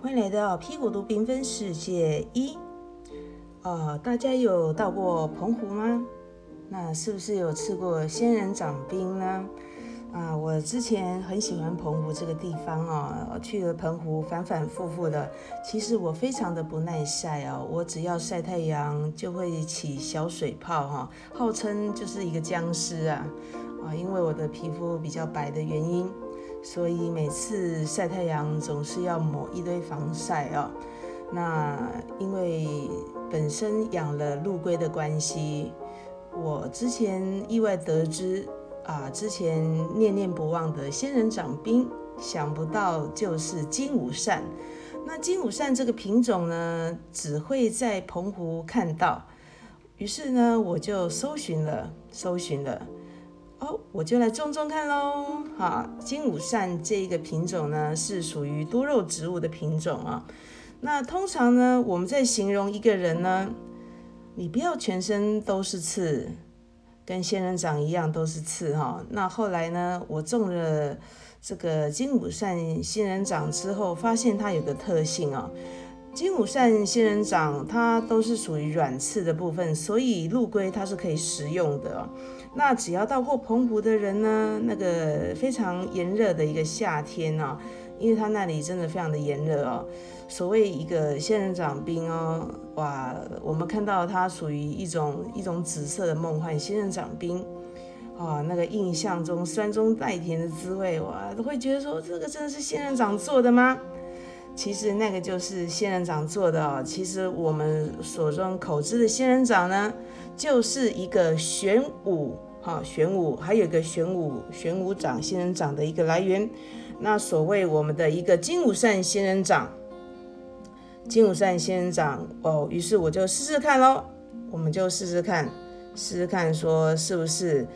欢迎来到屁股都缤纷世界一。呃，大家有到过澎湖吗？那是不是有吃过仙人掌冰呢？啊，我之前很喜欢澎湖这个地方哦，去了澎湖反反复复的。其实我非常的不耐晒哦，我只要晒太阳就会起小水泡哈，号称就是一个僵尸啊啊，因为我的皮肤比较白的原因，所以每次晒太阳总是要抹一堆防晒哦。那因为本身养了陆龟的关系，我之前意外得知。啊，之前念念不忘的仙人掌冰，想不到就是金武扇。那金武扇这个品种呢，只会在澎湖看到。于是呢，我就搜寻了，搜寻了。哦，我就来种种看喽。好，金武扇这一个品种呢，是属于多肉植物的品种啊。那通常呢，我们在形容一个人呢，你不要全身都是刺。跟仙人掌一样都是刺哈，那后来呢，我种了这个金武扇仙人掌之后，发现它有个特性哦，金武扇仙人掌它都是属于软刺的部分，所以陆龟它是可以食用的。那只要到过澎湖的人呢，那个非常炎热的一个夏天哦，因为它那里真的非常的炎热哦。所谓一个仙人掌冰哦，哇，我们看到它属于一种一种紫色的梦幻仙人掌冰，啊，那个印象中酸中带甜的滋味，哇，都会觉得说这个真的是仙人掌做的吗？其实那个就是仙人掌做的哦。其实我们所中口知的仙人掌呢，就是一个玄武，哈，玄武，还有一个玄武玄武掌仙人掌的一个来源。那所谓我们的一个金武扇仙人掌。金武扇仙人掌哦，于是我就试试看喽。我们就试试看，试试看，说是不是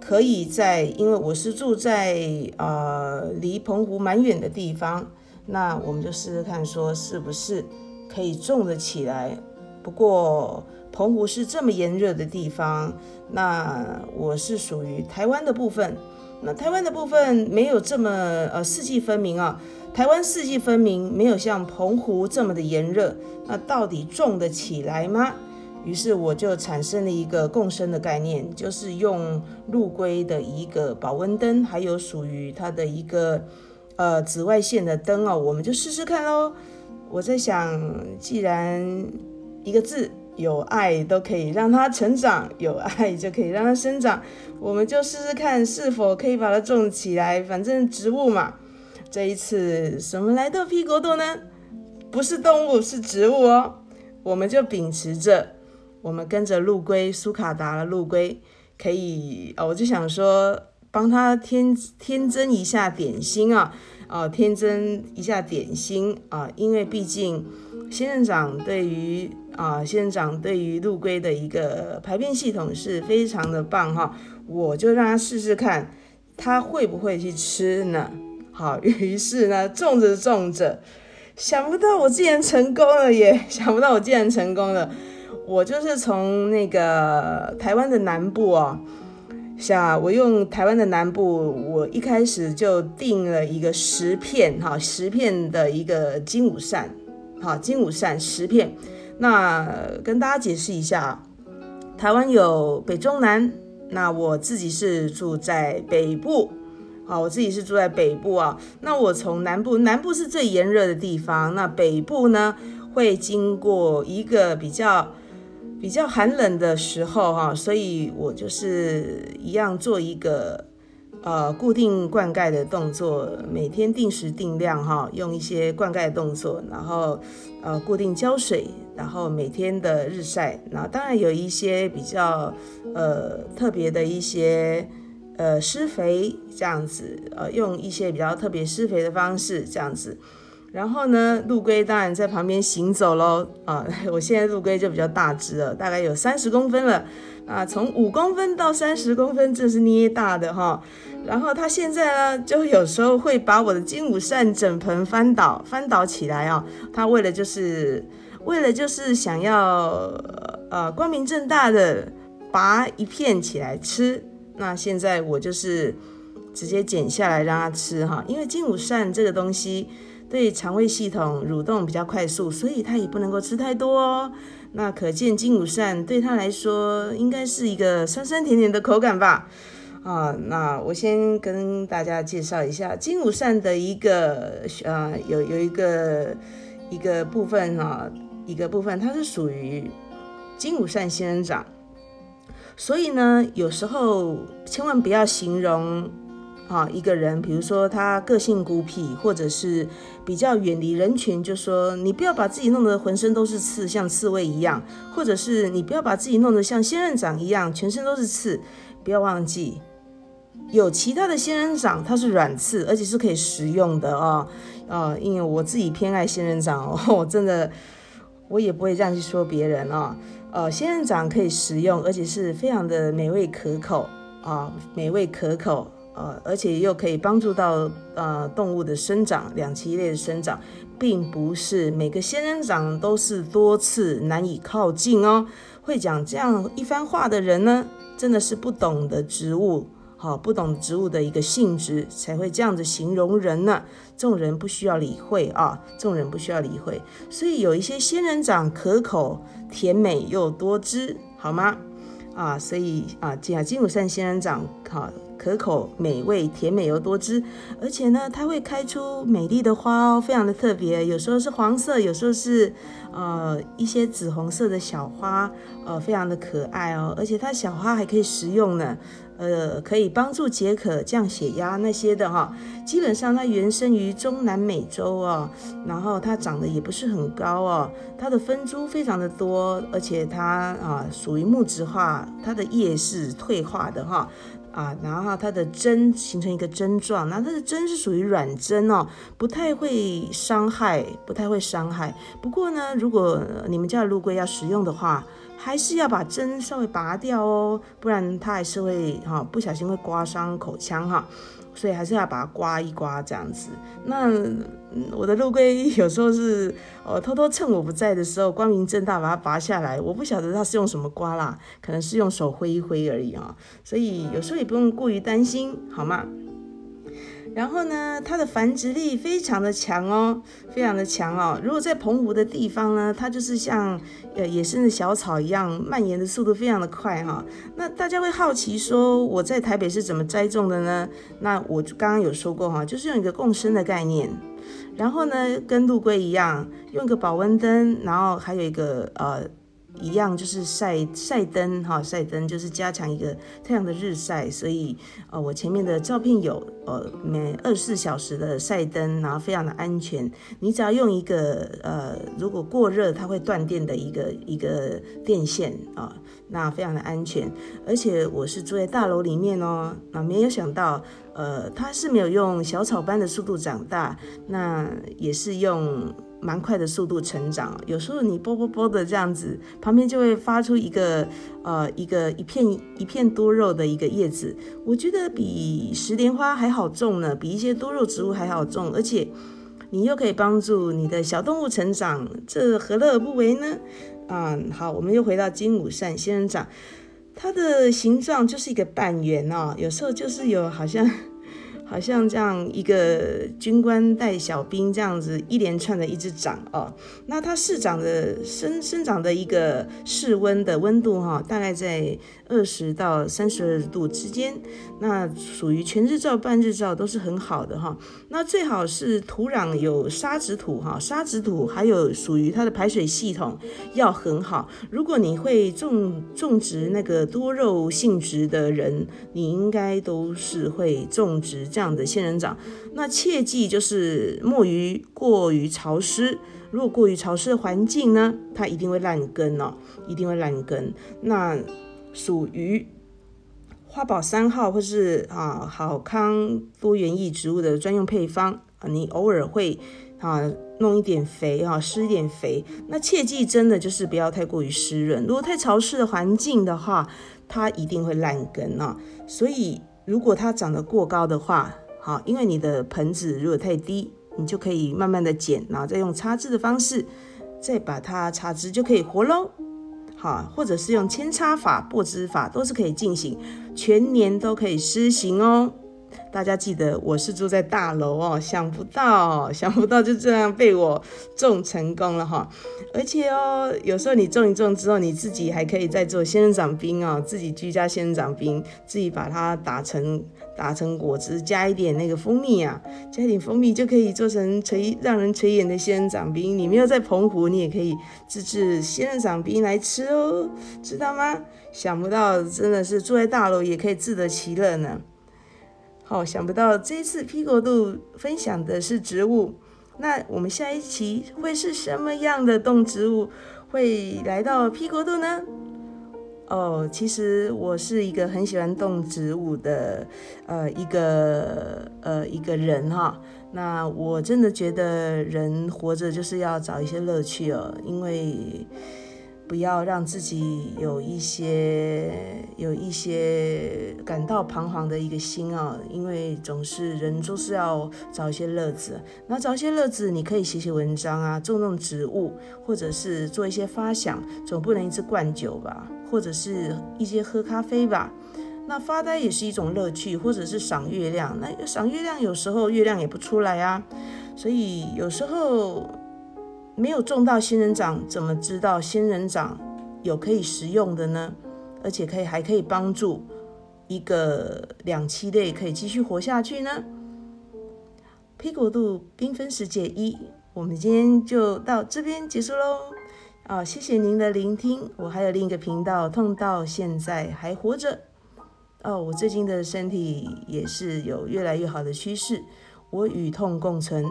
可以在，因为我是住在呃离澎湖蛮远的地方，那我们就试试看，说是不是可以种得起来。不过澎湖是这么炎热的地方，那我是属于台湾的部分，那台湾的部分没有这么呃四季分明啊。台湾四季分明，没有像澎湖这么的炎热，那到底种得起来吗？于是我就产生了一个共生的概念，就是用陆龟的一个保温灯，还有属于它的一个呃紫外线的灯哦，我们就试试看喽。我在想，既然一个字有爱都可以让它成长，有爱就可以让它生长，我们就试试看是否可以把它种起来。反正植物嘛。这一次什么来到屁国度呢？不是动物，是植物哦。我们就秉持着，我们跟着陆龟苏卡达的陆龟，可以哦，我就想说，帮他添添增一下点心啊，哦，添增一下点心啊，因为毕竟仙人掌对于啊仙人掌对于陆龟的一个排便系统是非常的棒哈，我就让他试试看，他会不会去吃呢？好，于是呢，种着种着，想不到我竟然成功了耶！想不到我竟然成功了。我就是从那个台湾的南部哦，想我用台湾的南部，我一开始就定了一个十片哈，十片的一个金武扇，好，金武扇十片。那跟大家解释一下，台湾有北中南，那我自己是住在北部。好，我自己是住在北部啊。那我从南部，南部是最炎热的地方。那北部呢，会经过一个比较比较寒冷的时候哈，所以我就是一样做一个呃固定灌溉的动作，每天定时定量哈，用一些灌溉动作，然后呃固定浇水，然后每天的日晒，然后当然有一些比较呃特别的一些。呃，施肥这样子，呃，用一些比较特别施肥的方式这样子，然后呢，陆龟当然在旁边行走喽，啊，我现在陆龟就比较大只了，大概有三十公分了，啊，从五公分到三十公分，这是捏大的哈，然后它现在呢，就有时候会把我的金武扇整盆翻倒，翻倒起来啊，它为了就是为了就是想要呃光明正大的拔一片起来吃。那现在我就是直接剪下来让它吃哈，因为金武扇这个东西，对肠胃系统蠕动比较快速，所以它也不能够吃太多哦。那可见金武扇对他来说应该是一个酸酸甜甜的口感吧？啊，那我先跟大家介绍一下金武扇的一个呃，有有一个一个部分啊，一个部分它是属于金武扇仙人掌，所以呢，有时候千万不要形容。啊，一个人，比如说他个性孤僻，或者是比较远离人群，就说你不要把自己弄得浑身都是刺，像刺猬一样，或者是你不要把自己弄得像仙人掌一样，全身都是刺。不要忘记，有其他的仙人掌，它是软刺，而且是可以食用的哦。啊，因为我自己偏爱仙人掌哦，我真的我也不会这样去说别人哦。呃，仙人掌可以食用，而且是非常的美味可口啊，美味可口。呃，而且又可以帮助到呃动物的生长，两栖类的生长，并不是每个仙人掌都是多刺难以靠近哦。会讲这样一番话的人呢，真的是不懂得植物，好，不懂植物的一个性质，才会这样子形容人呢。这种人不需要理会啊，这种人不需要理会。所以有一些仙人掌可口、甜美又多汁，好吗？啊，所以啊，金金武山仙人掌，好。可口、美味、甜美又多汁，而且呢，它会开出美丽的花哦，非常的特别。有时候是黄色，有时候是呃一些紫红色的小花，呃，非常的可爱哦。而且它小花还可以食用呢。呃，可以帮助解渴、降血压那些的哈。基本上它原生于中南美洲哦，然后它长得也不是很高哦，它的分株非常的多，而且它啊属于木质化，它的叶是退化的哈啊，然后它的针形成一个针状，那它的针是属于软针哦，不太会伤害，不太会伤害。不过呢，如果你们家的陆龟要食用的话，还是要把针稍微拔掉哦，不然它还是会哈不小心会刮伤口腔哈，所以还是要把它刮一刮这样子。那我的陆龟有时候是呃偷偷趁我不在的时候，光明正大把它拔下来，我不晓得它是用什么刮啦，可能是用手挥一挥而已啊，所以有时候也不用过于担心，好吗？然后呢，它的繁殖力非常的强哦，非常的强哦。如果在澎湖的地方呢，它就是像呃野生的小草一样，蔓延的速度非常的快哈。那大家会好奇说，我在台北是怎么栽种的呢？那我刚刚有说过哈，就是用一个共生的概念，然后呢，跟陆龟一样，用一个保温灯，然后还有一个呃。一样就是晒晒灯哈，晒灯就是加强一个太阳的日晒，所以呃，我前面的照片有呃每二十四小时的晒灯，然后非常的安全。你只要用一个呃，如果过热它会断电的一个一个电线啊，那非常的安全。而且我是住在大楼里面哦，那没有想到呃，它是没有用小草般的速度长大，那也是用。蛮快的速度成长，有时候你啵啵啵的这样子，旁边就会发出一个呃一个一片一片多肉的一个叶子，我觉得比石莲花还好种呢，比一些多肉植物还好种，而且你又可以帮助你的小动物成长，这何乐而不为呢？嗯，好，我们又回到金武扇仙人掌，它的形状就是一个半圆哦，有时候就是有好像。好像这样一个军官带小兵这样子一连串的一直长哦，那它市长的生生长的一个室温的温度哈，大概在二十到三十二度之间，那属于全日照、半日照都是很好的哈。那最好是土壤有沙质土哈，沙质土还有属于它的排水系统要很好。如果你会种种植那个多肉性质的人，你应该都是会种植。这样的仙人掌，那切记就是莫于过于潮湿。如果过于潮湿的环境呢，它一定会烂根哦，一定会烂根。那属于花宝三号或是啊好康多元异植物的专用配方啊，你偶尔会啊弄一点肥啊，施一点肥。那切记真的就是不要太过于湿润。如果太潮湿的环境的话，它一定会烂根啊。所以。如果它长得过高的话，好，因为你的盆子如果太低，你就可以慢慢的剪，然后再用插枝的方式，再把它插枝就可以活喽。好，或者是用扦插法、播枝法都是可以进行，全年都可以施行哦。大家记得我是住在大楼哦，想不到，想不到就这样被我种成功了哈。而且哦，有时候你种一种之后，你自己还可以再做仙人掌冰哦，自己居家仙人掌冰，自己把它打成打成果汁，加一点那个蜂蜜啊，加一点蜂蜜就可以做成垂让人垂涎的仙人掌冰。你没有在澎湖，你也可以自制仙人掌冰来吃哦，知道吗？想不到真的是住在大楼也可以自得其乐呢。好，想不到这次 P 国度分享的是植物，那我们下一期会是什么样的动植物会来到 P 国度呢？哦，其实我是一个很喜欢动植物的，呃，一个呃一个人哈。那我真的觉得人活着就是要找一些乐趣哦，因为。不要让自己有一些有一些感到彷徨的一个心啊，因为总是人都是要找一些乐子。那找一些乐子，你可以写写文章啊，种种植物，或者是做一些发想，总不能一直灌酒吧，或者是一些喝咖啡吧。那发呆也是一种乐趣，或者是赏月亮。那赏月亮有时候月亮也不出来啊，所以有时候。没有种到仙人掌，怎么知道仙人掌有可以食用的呢？而且可以还可以帮助一个两栖类可以继续活下去呢？P 国度缤纷世界一，我们今天就到这边结束喽。啊，谢谢您的聆听。我还有另一个频道，痛到现在还活着。哦，我最近的身体也是有越来越好的趋势。我与痛共存，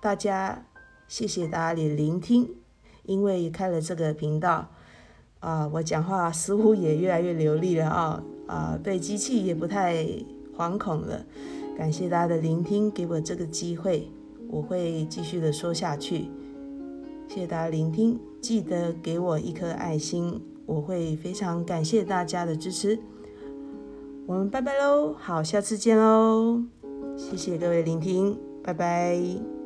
大家。谢谢大家的聆听，因为开了这个频道，啊，我讲话似乎也越来越流利了啊，啊，对机器也不太惶恐了。感谢大家的聆听，给我这个机会，我会继续的说下去。谢谢大家聆听，记得给我一颗爱心，我会非常感谢大家的支持。我们拜拜喽，好，下次见喽，谢谢各位聆听，拜拜。